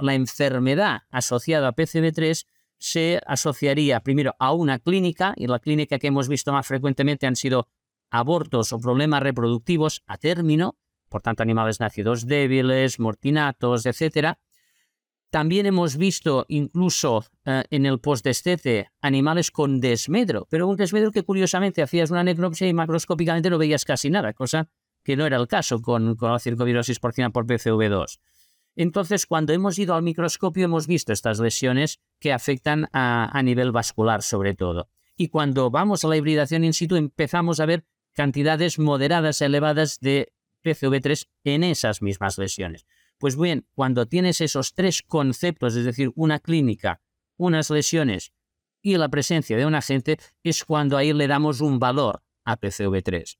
la enfermedad asociada a PCB3 se asociaría primero a una clínica, y la clínica que hemos visto más frecuentemente han sido abortos o problemas reproductivos a término, por tanto animales nacidos débiles, mortinatos, etc. También hemos visto incluso eh, en el postdestete animales con desmedro, pero un desmedro que curiosamente hacías una necropsia y macroscópicamente no veías casi nada, cosa que no era el caso con, la circovirosis porcina por PCV2. Entonces, cuando hemos ido al microscopio hemos visto estas lesiones que afectan a, nivel vascular sobre todo. Y cuando vamos a la hibridación in situ empezamos a ver cantidades moderadas, elevadas de PCV3 en esas mismas lesiones. Pues bien, cuando tienes esos tres conceptos, es decir, una clínica, unas lesiones y la presencia de un agente, es cuando ahí le damos un valor a PCV3.